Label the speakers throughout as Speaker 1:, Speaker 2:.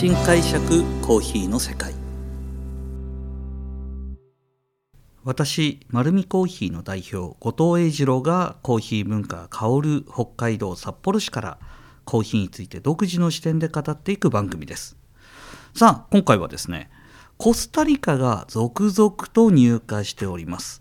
Speaker 1: 新解釈コーヒーの世界。私丸見コーヒーの代表後藤英二郎がコーヒー文化香る北海道札幌市からコーヒーについて独自の視点で語っていく番組です。さあ今回はですねコスタリカが続々と入荷しております。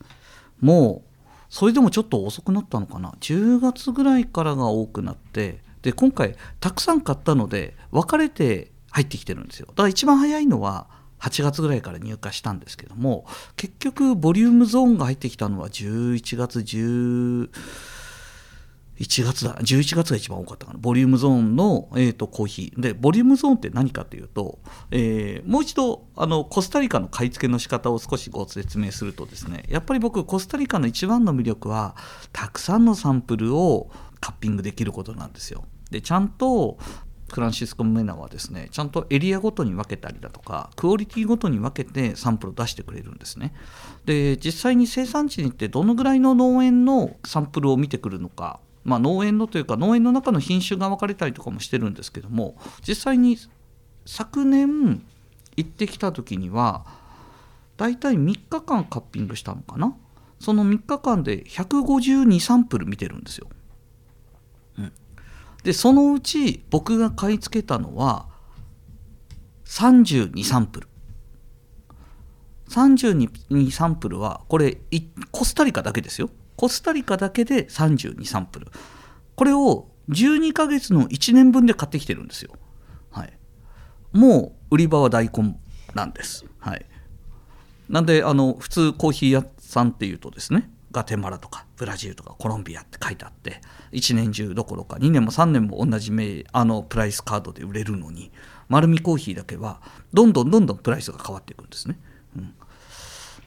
Speaker 1: もうそれでもちょっと遅くなったのかな？10月ぐらいからが多くなってで今回たくさん買ったので分かれて入ってきてるんですよ。だから一番早いのは8月ぐらいから入荷したんですけども結局ボリュームゾーンが入ってきたのは11月10 1月だ。11月が一番多かったかな。ボリュームゾーンの、えーと、コーヒー。でボリュームゾーンって何かというと、えー、もう一度あのコスタリカの買い付けの仕方を少しご説明するとですねやっぱり僕コスタリカの一番の魅力はたくさんのサンプルをカッピングできることなんですよ。でちゃんとフランシスコ・メナはですねちゃんとエリアごとに分けたりだとかクオリティごとに分けてサンプルを出してくれるんですねで実際に生産地に行ってどのぐらいの農園のサンプルを見てくるのかまあ、農園のというか農園の中の品種が分かれたりとかもしてるんですけども実際に昨年行ってきた時にはだいたい3日間カッピングしたのかな？その3日間で152サンプル見てるんですよ。でそのうち僕が買い付けたのは32サンプル。32サンプルはこれコスタリカだけですよ。コスタリカだけで32サンプル。これを12ヶ月の1年分で買ってきてるんですよ、はい、もう売り場は大根なんです、はい、なんであの普通コーヒー屋さんっていうとですねガテマラとかブラジルとかコロンビアって書いてあって1年中どころか2年も3年も同じあのプライスカードで売れるのに丸みコーヒーだけはどんどんどんどんプライスが変わっていくんですね。うん、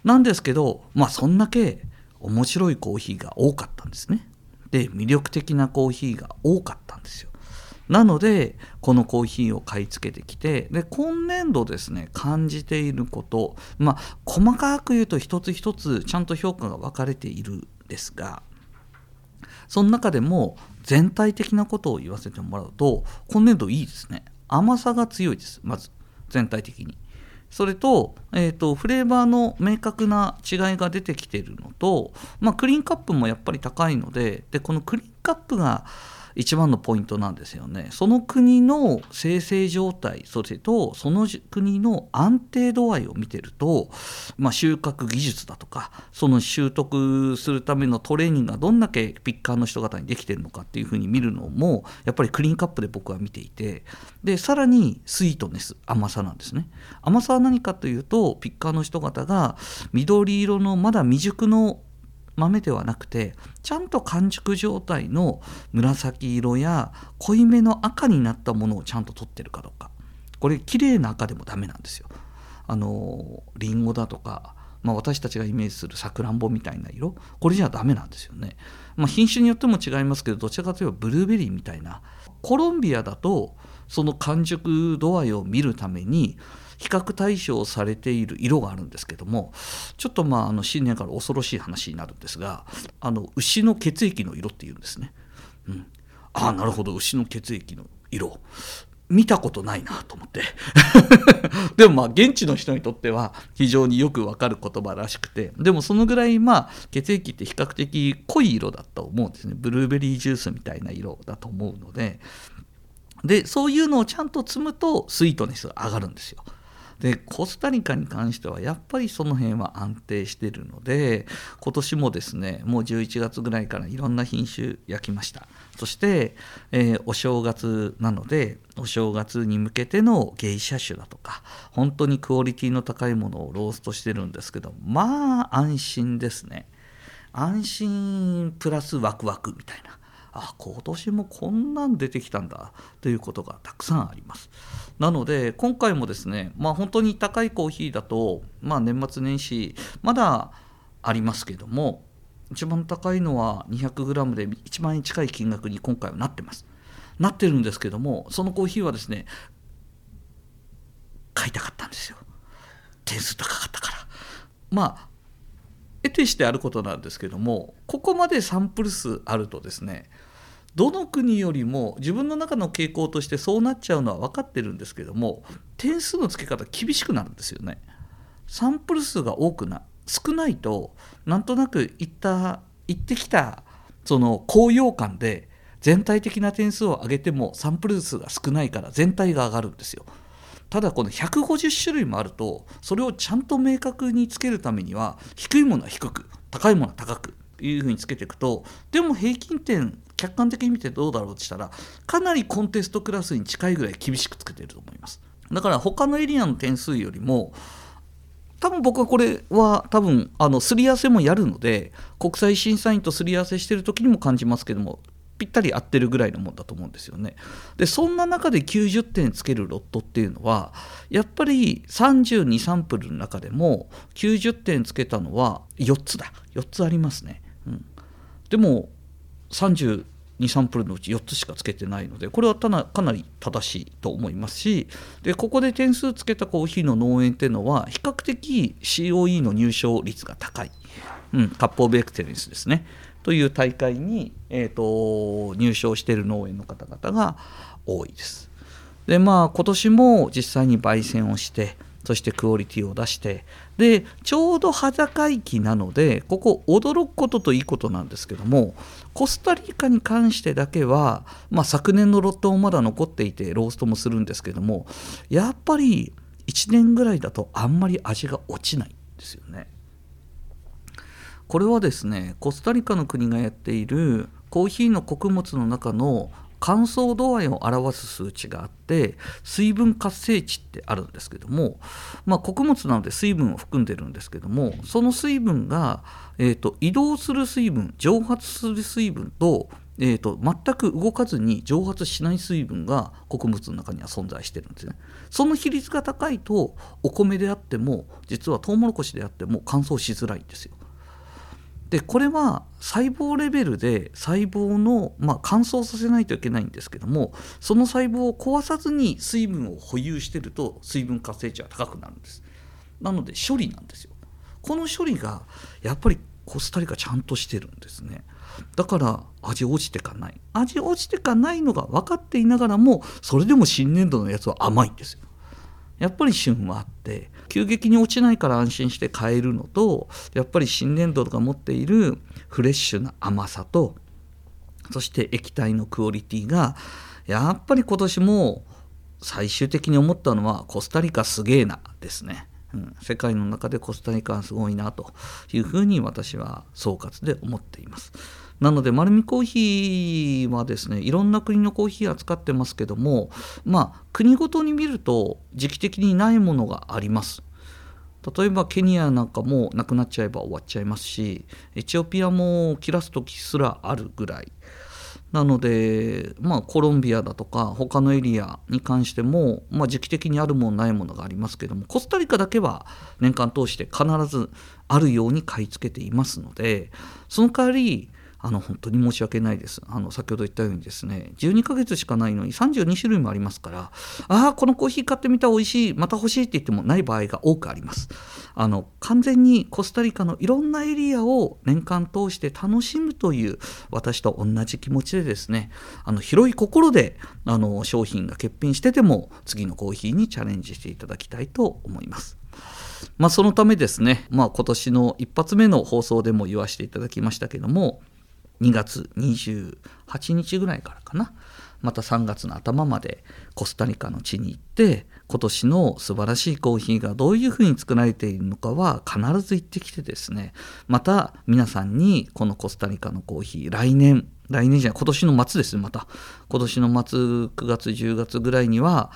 Speaker 1: なんですけどまあそんだけ面白いコーヒーが多かったんですね。で魅力的なコーヒーが多かったんですよ。なのでこのコーヒーを買い付けてきてで今年度ですね感じていることまあ細かく言うと一つ一つちゃんと評価が分かれているんですがその中でも全体的なことを言わせてもらうと今年度いいですね。甘さが強いですまず全体的に。それと,、えーと、フレーバーの明確な違いが出てきているのと、まあ、クリーンカップもやっぱり高いのででこのクリーンカップが一番のポイントなんですよね。その国の生成状態それとその国の安定度合いを見てると、まあ、収穫技術だとかその習得するためのトレーニングがどんだけピッカーの人方にできてるのかっていうふうに見るのもやっぱりクリーンカップで僕は見ていてでさらにスイートネス甘さなんですね。甘さは何かというとピッカーの人方が緑色のまだ未熟の豆ではなくてちゃんと完熟状態の紫色や濃いめの赤になったものをちゃんと取ってるかどうかこれ綺麗な赤でもダメなんですよ。あのリンゴだとか、まあ、私たちがイメージするさくらんぼみたいな色これじゃダメなんですよね。まあ、品種によっても違いますけどどちらかといえばブルーベリーみたいなコロンビアだとその完熟度合いを見るために比較対象されている色があるんですけどもちょっとまああの新年から恐ろしい話になるんですがあの牛の血液の色っていうんですね。うん、ああなるほど。牛の血液の色。見たことないなと思って。でもまあ現地の人にとっては非常によくわかる言葉らしくてでもそのぐらいまあ血液って比較的濃い色だと思うんですね。ブルーベリージュースみたいな色だと思うので。でそういうのをちゃんと積むとスイートネスが上がるんですよ。でコスタリカに関してはやっぱりその辺は安定してるので今年もですねもう11月ぐらいからいろんな品種焼きました。そして、えー、お正月なのでお正月に向けての芸者種だとか本当にクオリティの高いものをローストしてるんですけどまあ安心ですね。安心プラスワクワクみたいな。あ今年もこんなん出てきたんだということがたくさんあります。なので今回もですねまあ本当に高いコーヒーだとまあ年末年始まだありますけども一番高いのは 200g で1万円近い金額に今回はなってます。なってるんですけどもそのコーヒーはですね買いたかったんですよ。点数高かったから。まあ得てしてあることなんですけどもここまでサンプル数あるとですねどの国よりも自分の中の傾向としてそうなっちゃうのは分かってるんですけども点数の付け方厳しくなるんですよね。サンプル数が多くな少ないとなんとなく行った行ってきたその高揚感で全体的な点数を上げてもサンプル数が少ないから全体が上がるんですよ。ただこの150種類もあるとそれをちゃんと明確につけるためには低いものは低く高いものは高くいうふうにつけていくとでも平均点客観的に見てどうだろうとしたらかなりコンテストクラスに近いぐらい厳しくつけてると思います。だから他のエリアの点数よりも多分僕はこれは多分あのすり合わせもやるので国際審査員とすり合わせしてる時にも感じますけどもぴったり合ってるぐらいのもんだと思うんですよね。でそんな中で90点つけるロットっていうのはやっぱり32サンプルの中でも90点つけたのは4つだ4つありますね。うん、でも32 2サンプルのうち4つしかつけてないのでこれはかなり正しいと思いますしでここで点数つけたコーヒーの農園っていうのは比較的 COE の入賞率が高い、うん、カップオブエクセレンスですね。という大会に、えーと、入賞している農園の方々が多いです。でまあ今年も実際に焙煎をしてそしてクオリティを出してでちょうど裸会期なのでここ驚くことといいことなんですけどもコスタリカに関してだけは、まあ、昨年のロットもまだ残っていてローストもするんですけどもやっぱり1年ぐらいだとあんまり味が落ちないんですよね。これはですねコスタリカの国がやっているコーヒーの穀物の中の乾燥度合いを表す数値があって水分活性値ってあるんですけども、まあ、穀物なので水分を含んでるんですけどもその水分が、えーと、移動する水分蒸発する水分と,、えーと全く動かずに蒸発しない水分が穀物の中には存在してるんですね。その比率が高いとお米であっても実はトウモロコシであっても乾燥しづらいんですよ。でこれは細胞レベルで細胞の、まあ、乾燥させないといけないんですけどもその細胞を壊さずに水分を保有してると水分活性値は高くなるんです。なので処理なんですよ。この処理がやっぱりコスタリカちゃんとしてるんですね。だから味落ちてかない。味落ちてかないのが分かっていながらもそれでも新年度のやつは甘いんですよ。やっぱり旬はあって急激に落ちないから安心して買えるのとやっぱり新年度が持っているフレッシュな甘さとそして液体のクオリティがやっぱり今年も最終的に思ったのはコスタリカすげえなですね。うん、世界の中でコスタリカはすごいなというふうに私は総括で思っています。なので丸るコーヒーはですねいろんな国のコーヒー扱ってますけどもまあ国ごとに見ると時期的にないものがあります。例えばケニアなんかもなくなっちゃえば終わっちゃいますしエチオピアも切らす時すらあるぐらい。なので、まあ、コロンビアだとか他のエリアに関しても、まあ、時期的にあるものないものがありますけどもコスタリカだけは年間通して必ずあるように買い付けていますのでその代わりあの本当に申し訳ないです。あの先ほど言ったようにですね、12ヶ月しかないのに32種類もありますから、ああ、このコーヒー買ってみたら美味しい、また欲しいって言ってもない場合が多くあります。あの完全にコスタリカのいろんなエリアを年間通して楽しむという私と同じ気持ちでですね、あの広い心であの商品が欠品してても次のコーヒーにチャレンジしていただきたいと思います。まあ、そのためですね、まあ、今年の一発目の放送でも言わせていただきましたけども、2月28日ぐらいからかな。また3月の頭までコスタリカの地に行って今年の素晴らしいコーヒーがどういうふうに作られているのかは必ず行ってきてですね。また皆さんにこのコスタリカのコーヒー来年来年じゃない今年の末ですまた今年の末9月10月ぐらいには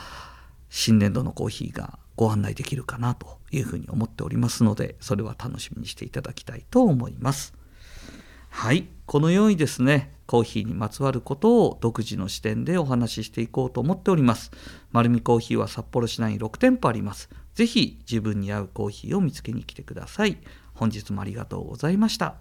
Speaker 1: 新年度のコーヒーがご案内できるかなというふうに思っておりますのでそれは楽しみにしていただきたいと思います。はいこのようにですねコーヒーにまつわることを独自の視点でお話ししていこうと思っております。丸るコーヒーは札幌市内に6店舗あります。ぜひ自分に合うコーヒーを見つけに来てください。本日もありがとうございました。